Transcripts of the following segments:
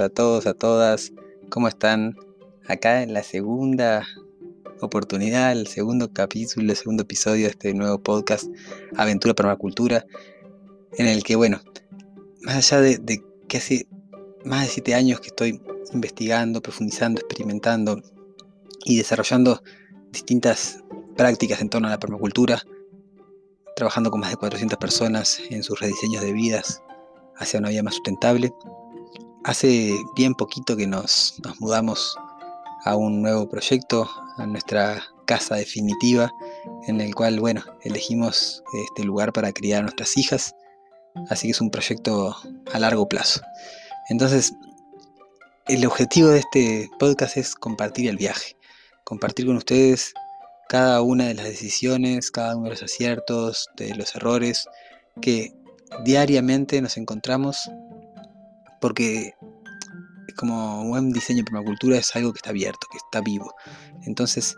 A todos, a todas. ¿Cómo están? Acá en la segunda oportunidad, el segundo capítulo, el segundo episodio de este nuevo podcast Aventura Permacultura, en el que, bueno, más allá de, que hace más de siete años que estoy investigando, profundizando, experimentando y desarrollando distintas prácticas en torno a la permacultura, trabajando con más de 400 personas en sus rediseños de vidas hacia una vida más sustentable, Hace bien poquito que nos, mudamos a un nuevo proyecto, a nuestra casa definitiva, en el cual, bueno, elegimos este lugar para criar a nuestras hijas. Así que es un proyecto a largo plazo. Entonces, el objetivo de este podcast es compartir el viaje, compartir con ustedes cada una de las decisiones, cada uno de los aciertos, de los errores que diariamente nos encontramos porque como buen diseño de permacultura es algo que está abierto, que está vivo. Entonces,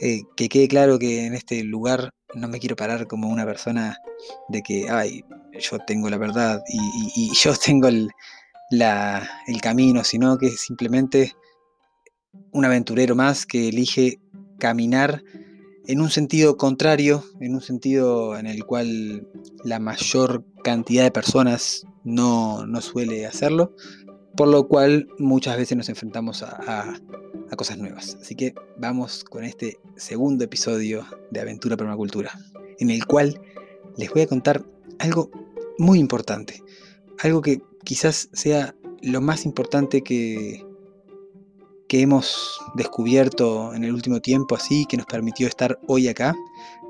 eh, que quede claro que en este lugar no me quiero parar como una persona de que, ay, yo tengo la verdad y, yo tengo el, el camino, sino que es simplemente un aventurero más que elige caminar en un sentido contrario, en un sentido en el cual la mayor cantidad de personas no, suele hacerlo, por lo cual muchas veces nos enfrentamos a, cosas nuevas. Así que vamos con este segundo episodio de Aventura Permacultura, en el cual les voy a contar algo muy importante, algo que quizás sea lo más importante que, que hemos descubierto en el último tiempo, así que nos permitió estar hoy acá.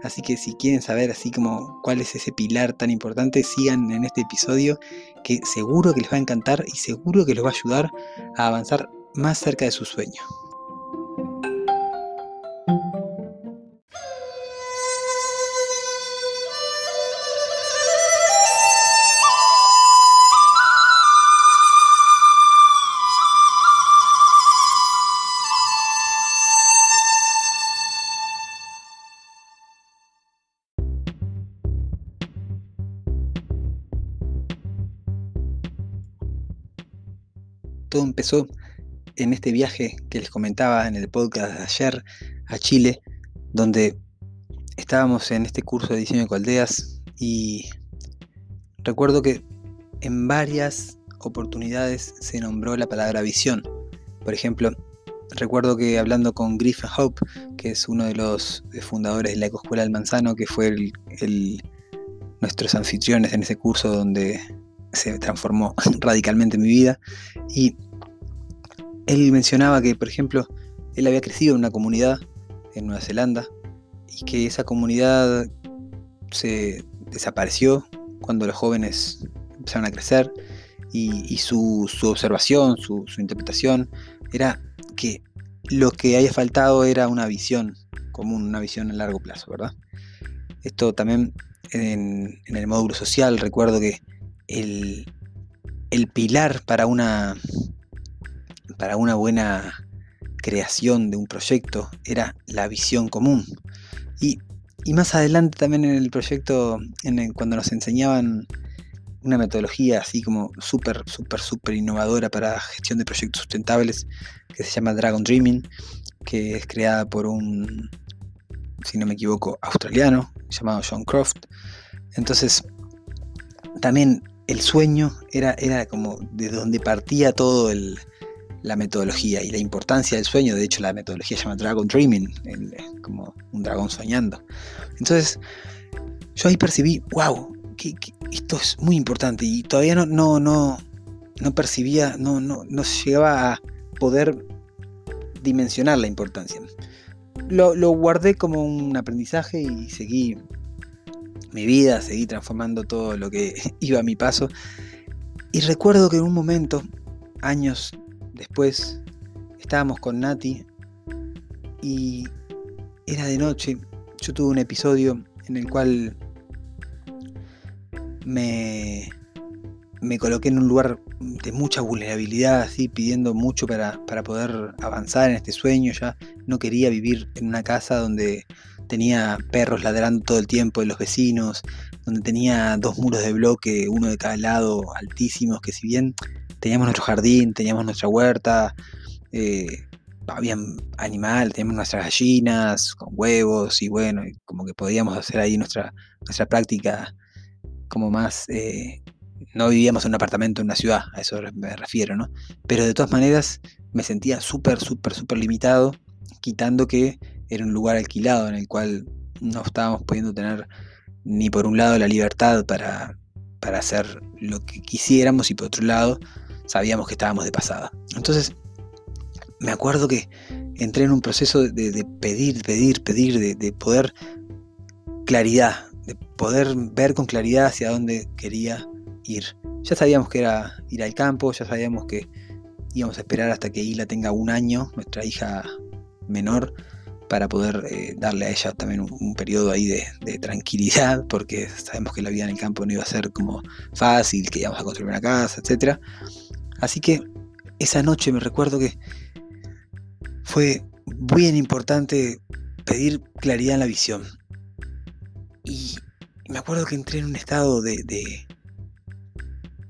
Así que si quieren saber así como cuál es ese pilar tan importante, sigan en este episodio que seguro que les va a encantar y seguro que les va a ayudar a avanzar más cerca de su sueño. Todo empezó en este viaje que les comentaba en el podcast de ayer a Chile, donde estábamos en este curso de diseño de coldeas y recuerdo que en varias oportunidades se nombró la palabra visión. Por ejemplo, recuerdo que hablando con Griffin Hope, que es uno de los fundadores de la Ecoescuela del Manzano, que fue el, nuestros anfitriones en ese curso donde se transformó radicalmente mi vida. Y él mencionaba que, por ejemplo, él había crecido en una comunidad en Nueva Zelanda y que esa comunidad se desapareció cuando los jóvenes empezaron a crecer y, su, observación, su, interpretación era que lo que haya faltado era una visión común, una visión a largo plazo, ¿verdad? Esto también en, en el módulo social, recuerdo que el, pilar para una, para una buena creación de un proyecto era la visión común. Y, más adelante también en el proyecto, en cuando nos enseñaban una metodología así como súper, súper, súper innovadora para gestión de proyectos sustentables, que se llama Dragon Dreaming, que es creada por un, si no me equivoco, australiano, llamado John Croft. Entonces, también el sueño era, era como de donde partía todo la metodología y la importancia del sueño. De hecho, la metodología se llama Dragon Dreaming, como un dragón soñando. Entonces, yo ahí percibí, wow, que, esto es muy importante y todavía no, no, no, no percibía, no, no, no llegaba a poder dimensionar la importancia. Lo, lo guardé como un aprendizaje y seguí mi vida, seguí transformando todo lo que iba a mi paso. Y recuerdo que en un momento, años después, estábamos con Nati y era de noche. Yo tuve un episodio en el cual me, me coloqué en un lugar de mucha vulnerabilidad, así, pidiendo mucho para, para, poder avanzar en este sueño. Ya no quería vivir en una casa donde tenía perros ladrando todo el tiempo de los vecinos, donde tenía dos muros de bloque, uno de cada lado, altísimos, que si bien teníamos nuestro jardín, teníamos nuestra huerta, eh, había animal, teníamos nuestras gallinas con huevos y bueno, como que podíamos hacer ahí nuestra, nuestra práctica como más... Eh, no vivíamos en un apartamento en una ciudad, a eso me refiero, ¿no? Pero de todas maneras me sentía súper, súper, súper limitado, quitando que era un lugar alquilado en el cual no estábamos pudiendo tener ni por un lado la libertad para, para hacer lo que quisiéramos y por otro lado sabíamos que estábamos de pasada. Entonces, me acuerdo que entré en un proceso de, pedir, pedir, pedir, de, de, poder claridad, de poder ver con claridad hacia dónde quería ir. Ya sabíamos que era ir al campo, ya sabíamos que íbamos a esperar hasta que Hila tenga un año, nuestra hija menor, para poder eh, darle a ella también un, periodo ahí de, tranquilidad, porque sabemos que la vida en el campo no iba a ser como fácil, que íbamos a construir una casa, etc. Así que esa noche me recuerdo que fue bien importante pedir claridad en la visión. Y me acuerdo que entré en un estado de, de,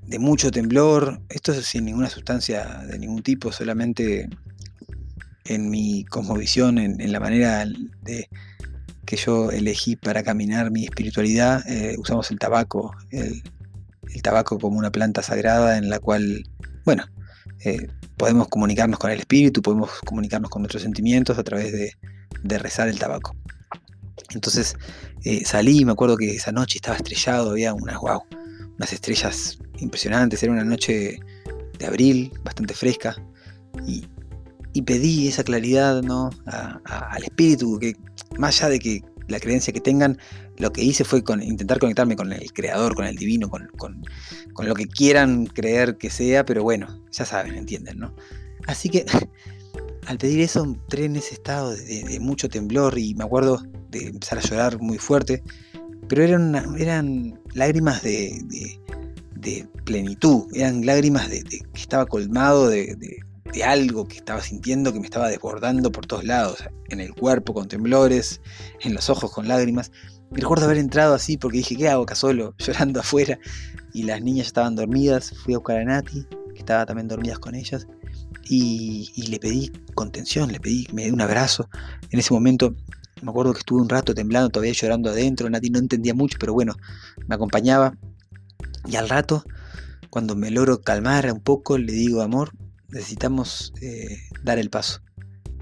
de mucho temblor, esto sin ninguna sustancia de ningún tipo, solamente en mi cosmovisión, en, la manera de, que yo elegí para caminar mi espiritualidad, eh, usamos el tabaco, el, tabaco como una planta sagrada en la cual, bueno, eh, podemos comunicarnos con el espíritu, podemos comunicarnos con nuestros sentimientos a través de, rezar el tabaco. Entonces eh, salí, me acuerdo que esa noche estaba estrellado, había unas, wow, unas estrellas impresionantes, era una noche de abril, bastante fresca, y, pedí esa claridad ¿no? al espíritu, que más allá de que la creencia que tengan, lo que hice fue con, intentar conectarme con el creador, con el divino, con, lo que quieran creer que sea, pero bueno, ya saben, entienden, ¿no? Así que al pedir eso entré en ese estado de, mucho temblor y me acuerdo de empezar a llorar muy fuerte, pero eran, eran lágrimas de, plenitud, eran lágrimas de, que estaba colmado de, de algo que estaba sintiendo que me estaba desbordando por todos lados, en el cuerpo con temblores, en los ojos con lágrimas. Me recuerdo haber entrado así porque dije, ¿qué hago acá solo? Llorando afuera. Y las niñas estaban dormidas. Fui a buscar a Nati, que estaba también dormidas con ellas. Y, le pedí contención, le pedí, me dio un abrazo. En ese momento me acuerdo que estuve un rato temblando, todavía llorando adentro. Nati no entendía mucho, pero bueno, me acompañaba. Y al rato, cuando me logro calmar un poco, le digo, amor, necesitamos eh, dar el paso,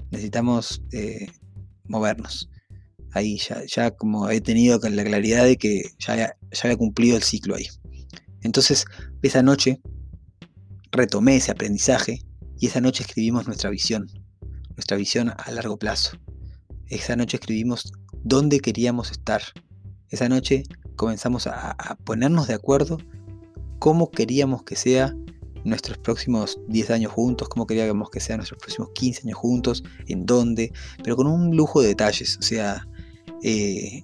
necesitamos eh, movernos. Ahí ya, ya como he tenido la claridad de que ya, ya había cumplido el ciclo ahí. Entonces, esa noche retomé ese aprendizaje y esa noche escribimos nuestra visión, nuestra visión a largo plazo. Esa noche escribimos dónde queríamos estar. Esa noche comenzamos a, ponernos de acuerdo cómo queríamos que sea nuestros próximos 10 años juntos, cómo queríamos que sean nuestros próximos 15 años juntos, en dónde, pero con un lujo de detalles, o sea, eh,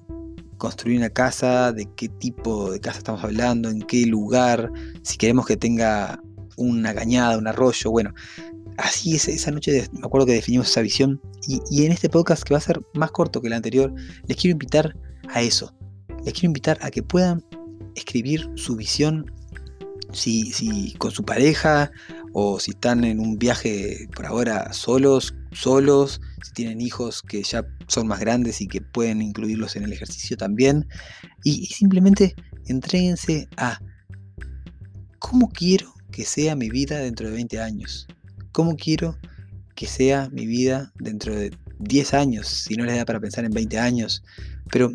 construir una casa, de qué tipo de casa estamos hablando, en qué lugar, si queremos que tenga una cañada, un arroyo, bueno, así es, esa noche me acuerdo que definimos esa visión y, y en este podcast que va a ser más corto que el anterior, les quiero invitar a eso, les quiero invitar a que puedan escribir su visión si, con su pareja o si están en un viaje por ahora solos, solos, si tienen hijos que ya son más grandes y que pueden incluirlos en el ejercicio también. Y, simplemente entréguense a cómo quiero que sea mi vida dentro de 20 años. ¿Cómo quiero que sea mi vida dentro de 10 años? Si no les da para pensar en 20 años. Pero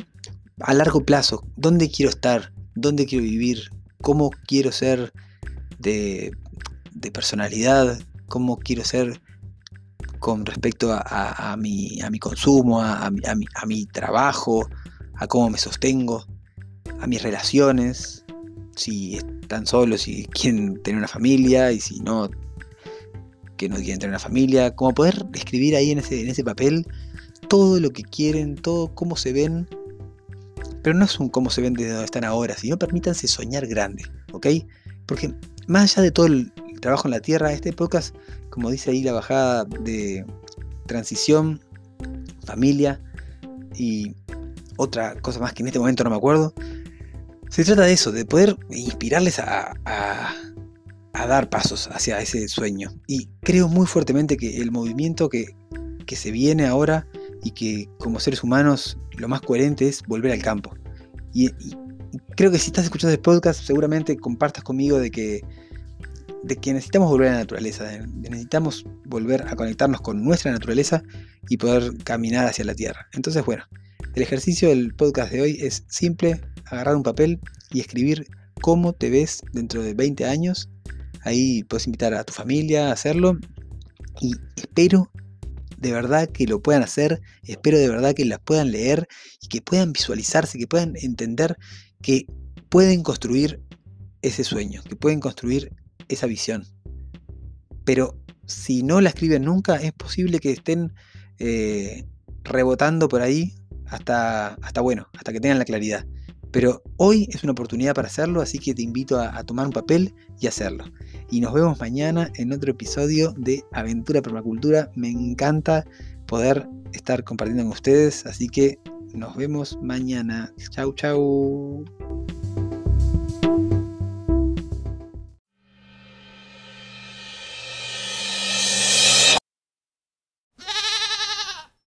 a largo plazo, ¿dónde quiero estar? ¿Dónde quiero vivir? cómo quiero ser de, personalidad, cómo quiero ser con respecto a, mi, a mi, consumo, a, mi, trabajo, a cómo me sostengo, a mis relaciones, si están solos, si quieren tener una familia y si no, que no quieren tener una familia, como poder escribir ahí en ese, en ese papel todo lo que quieren, todo cómo se ven, pero no es un cómo se ven desde donde están ahora, sino permítanse soñar grande, ¿ok? Porque más allá de todo el trabajo en la tierra, este podcast, como dice ahí la bajada de transición, familia y otra cosa más que en este momento no me acuerdo, se trata de eso, de poder inspirarles a, dar pasos hacia ese sueño. Y creo muy fuertemente que el movimiento que, se viene ahora y que como seres humanos lo más coherente es volver al campo. Y, creo que si estás escuchando el podcast seguramente compartas conmigo de que, de que necesitamos volver a la naturaleza, necesitamos volver a conectarnos con nuestra naturaleza y poder caminar hacia la tierra. Entonces, bueno, el ejercicio del podcast de hoy es simple, agarrar un papel y escribir cómo te ves dentro de 20 años. Ahí puedes invitar a tu familia a hacerlo y espero de verdad que lo puedan hacer, espero de verdad que las puedan leer y que puedan visualizarse, que puedan entender que pueden construir ese sueño, que pueden construir esa visión. Pero si no la escriben nunca, es posible que estén eh, rebotando por ahí hasta, hasta, bueno, hasta que tengan la claridad. Pero hoy es una oportunidad para hacerlo, así que te invito a, tomar un papel y hacerlo. Y nos vemos mañana en otro episodio de Aventura Permacultura. Me encanta poder estar compartiendo con ustedes, así que nos vemos mañana. Chau, chau.